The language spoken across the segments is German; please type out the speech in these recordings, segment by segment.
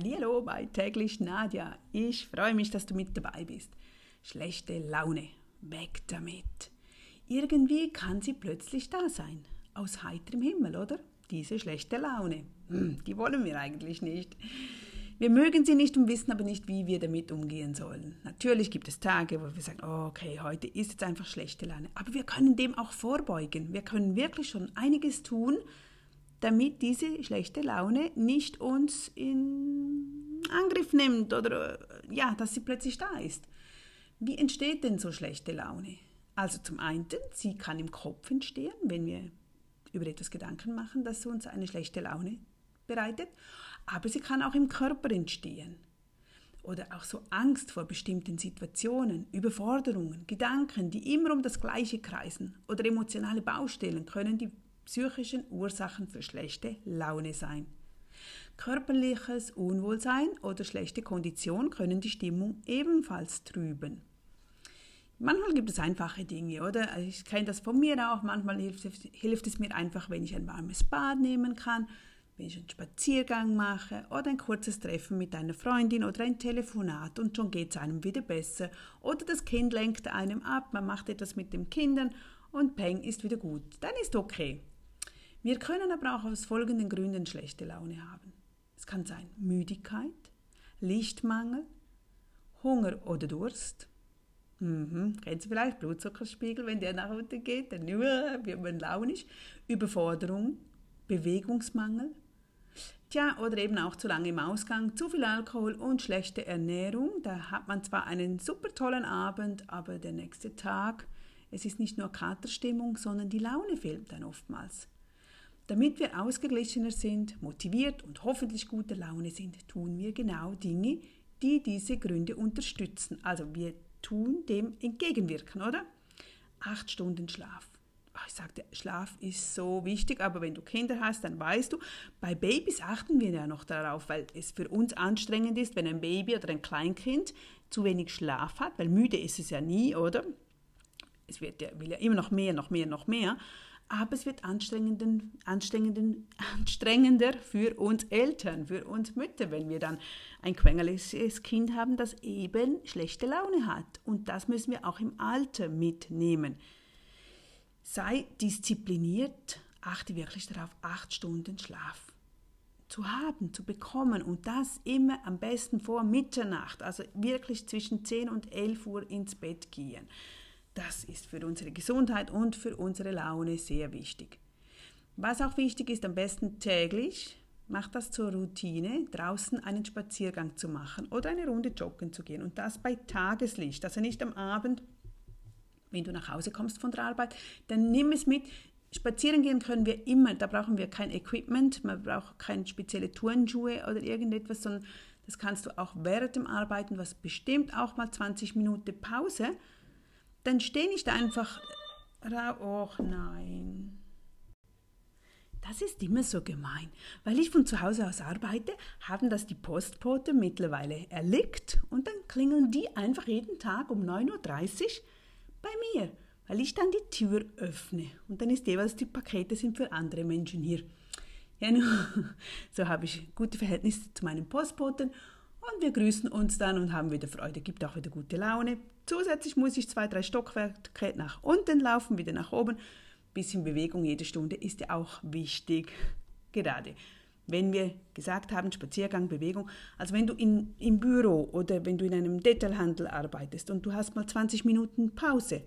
Hallo bei täglich Nadja. Ich freue mich, dass du mit dabei bist. Schlechte Laune, weg damit. Irgendwie kann sie plötzlich da sein, aus heiterem Himmel, oder? Diese schlechte Laune. Hm, die wollen wir eigentlich nicht. Wir mögen sie nicht und wissen aber nicht, wie wir damit umgehen sollen. Natürlich gibt es Tage, wo wir sagen, oh, okay, heute ist jetzt einfach schlechte Laune. Aber wir können dem auch vorbeugen. Wir können wirklich schon einiges tun, damit diese schlechte Laune nicht uns in Angriff nimmt oder ja, dass sie plötzlich da ist. Wie entsteht denn so schlechte Laune? Also zum einen, sie kann im Kopf entstehen, wenn wir über etwas Gedanken machen, das uns eine schlechte Laune bereitet aber sie kann auch im Körper entstehen. Oder auch so Angst vor bestimmten Situationen, Überforderungen, Gedanken, die immer um das Gleiche kreisen oder emotionale Baustellen können die psychischen Ursachen für schlechte Laune sein. Körperliches Unwohlsein oder schlechte Kondition können die Stimmung ebenfalls trüben. Manchmal gibt es einfache Dinge, oder? Ich kenne das von mir auch. Manchmal hilft es, mir einfach, wenn ich ein warmes Bad nehmen kann wenn ich einen Spaziergang mache oder ein kurzes Treffen mit einer Freundin oder ein Telefonat und schon geht es einem wieder besser. Oder das Kind lenkt einem ab, man macht etwas mit den Kindern und Peng ist wieder gut. Dann ist okay. Wir können aber auch aus folgenden Gründen schlechte Laune haben. Es kann sein Müdigkeit, Lichtmangel, Hunger oder Durst. Mhm. Kennen Sie vielleicht Blutzuckerspiegel, wenn der nach unten geht, dann wird man launisch. Überforderung, Bewegungsmangel, Tja, oder eben auch zu lange im Ausgang, zu viel Alkohol und schlechte Ernährung. Da hat man zwar einen super tollen Abend, aber der nächste Tag, es ist nicht nur Katerstimmung, sondern die Laune fehlt dann oftmals. Damit wir ausgeglichener sind, motiviert und hoffentlich guter Laune sind, tun wir genau Dinge, die diese Gründe unterstützen. Also wir tun dem entgegenwirken, oder? Acht Stunden Schlaf ich sagte, Schlaf ist so wichtig, aber wenn du Kinder hast, dann weißt du, bei Babys achten wir ja noch darauf, weil es für uns anstrengend ist, wenn ein Baby oder ein Kleinkind zu wenig Schlaf hat, weil müde ist es ja nie, oder? Es wird ja, will ja immer noch mehr, noch mehr, noch mehr. Aber es wird anstrengenden, anstrengenden, anstrengender für uns Eltern, für uns Mütter, wenn wir dann ein quengeliges Kind haben, das eben schlechte Laune hat. Und das müssen wir auch im Alter mitnehmen. Sei diszipliniert, achte wirklich darauf, acht Stunden Schlaf zu haben, zu bekommen und das immer am besten vor Mitternacht, also wirklich zwischen 10 und 11 Uhr ins Bett gehen. Das ist für unsere Gesundheit und für unsere Laune sehr wichtig. Was auch wichtig ist, am besten täglich, macht das zur Routine, draußen einen Spaziergang zu machen oder eine Runde joggen zu gehen und das bei Tageslicht, also nicht am Abend wenn du nach Hause kommst von der Arbeit, dann nimm es mit. Spazieren gehen können wir immer, da brauchen wir kein Equipment, man braucht keine spezielle Turnschuhe oder irgendetwas, sondern das kannst du auch während dem Arbeiten, was bestimmt auch mal 20 Minuten Pause. Dann steh nicht einfach, oh nein. Das ist immer so gemein. Weil ich von zu Hause aus arbeite, haben das die Postboten mittlerweile erlickt und dann klingeln die einfach jeden Tag um 9.30 Uhr bei mir, weil ich dann die Tür öffne und dann ist jeweils die Pakete sind für andere Menschen hier. Ja, so habe ich gute Verhältnisse zu meinen Postboten und wir grüßen uns dann und haben wieder Freude, gibt auch wieder gute Laune. Zusätzlich muss ich zwei, drei Stockwerke nach unten laufen, wieder nach oben. Bisschen Bewegung jede Stunde ist ja auch wichtig. Gerade wenn wir gesagt haben, Spaziergang, Bewegung, also wenn du in, im Büro oder wenn du in einem Detailhandel arbeitest und du hast mal 20 Minuten Pause,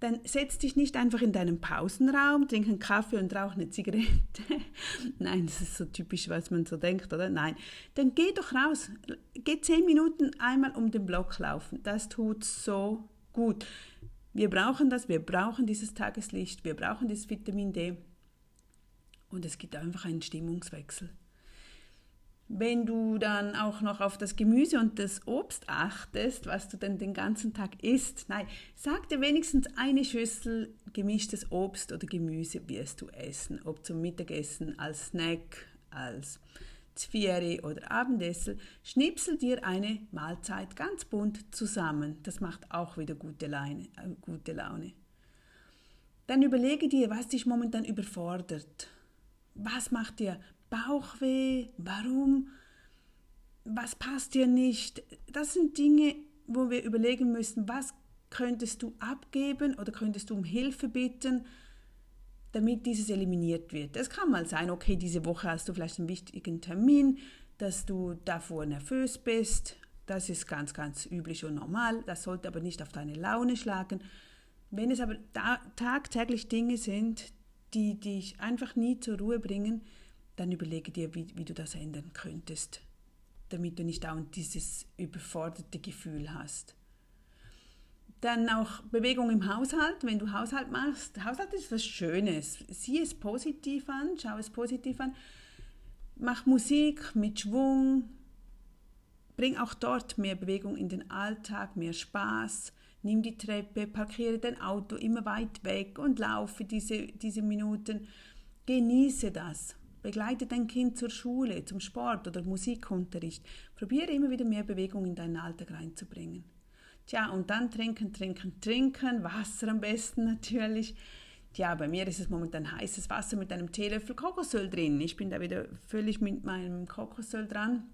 dann setz dich nicht einfach in deinen Pausenraum, trink einen Kaffee und rauch eine Zigarette. Nein, das ist so typisch, was man so denkt, oder? Nein, dann geh doch raus, geh 10 Minuten einmal um den Block laufen. Das tut so gut. Wir brauchen das, wir brauchen dieses Tageslicht, wir brauchen dieses Vitamin D. Und es gibt einfach einen Stimmungswechsel. Wenn du dann auch noch auf das Gemüse und das Obst achtest, was du denn den ganzen Tag isst, nein, sag dir wenigstens eine Schüssel gemischtes Obst oder Gemüse wirst du essen, ob zum Mittagessen, als Snack, als Zvieri oder Abendessen, schnipsel dir eine Mahlzeit ganz bunt zusammen. Das macht auch wieder gute Laune. Äh, gute Laune. Dann überlege dir, was dich momentan überfordert was macht dir Bauchweh? Warum? was passt dir nicht? Das sind Dinge, wo wir überlegen müssen, was könntest du abgeben oder könntest du um Hilfe bitten, damit dieses eliminiert wird. Es kann mal sein, okay, diese Woche hast du vielleicht einen wichtigen Termin, dass du davor nervös bist. Das ist ganz, ganz üblich und normal. Das sollte aber nicht auf deine Laune schlagen. Wenn es aber tagtäglich Dinge sind, die dich einfach nie zur Ruhe bringen, dann überlege dir, wie, wie du das ändern könntest, damit du nicht dauernd dieses überforderte Gefühl hast. Dann auch Bewegung im Haushalt, wenn du Haushalt machst. Haushalt ist was Schönes. Sieh es positiv an, schau es positiv an. Mach Musik mit Schwung. Bring auch dort mehr Bewegung in den Alltag, mehr Spaß. Nimm die Treppe, parkiere dein Auto immer weit weg und laufe diese, diese Minuten. Genieße das. Begleite dein Kind zur Schule, zum Sport oder Musikunterricht. Probiere immer wieder mehr Bewegung in deinen Alltag reinzubringen. Tja, und dann trinken, trinken, trinken, Wasser am besten natürlich. Tja, bei mir ist es momentan heißes Wasser mit einem Teelöffel Kokosöl drin. Ich bin da wieder völlig mit meinem Kokosöl dran,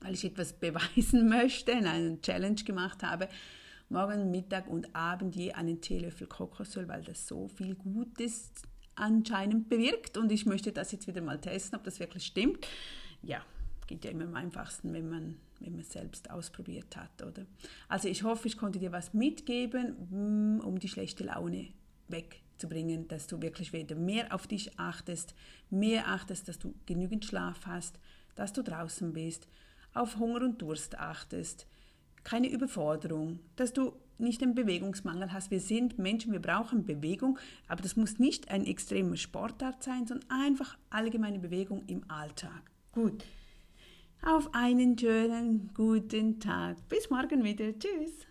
weil ich etwas beweisen möchte, eine Challenge gemacht habe. Morgen, Mittag und Abend je einen Teelöffel Kokosöl, weil das so viel Gutes anscheinend bewirkt. Und ich möchte das jetzt wieder mal testen, ob das wirklich stimmt. Ja, geht ja immer am einfachsten, wenn man wenn man es selbst ausprobiert hat, oder? Also ich hoffe, ich konnte dir was mitgeben, mm, um die schlechte Laune wegzubringen, dass du wirklich wieder mehr auf dich achtest, mehr achtest, dass du genügend Schlaf hast, dass du draußen bist, auf Hunger und Durst achtest, keine Überforderung, dass du nicht einen Bewegungsmangel hast. Wir sind Menschen, wir brauchen Bewegung, aber das muss nicht ein extremer Sportart sein, sondern einfach allgemeine Bewegung im Alltag. Gut, auf einen schönen guten Tag. Bis morgen wieder. Tschüss.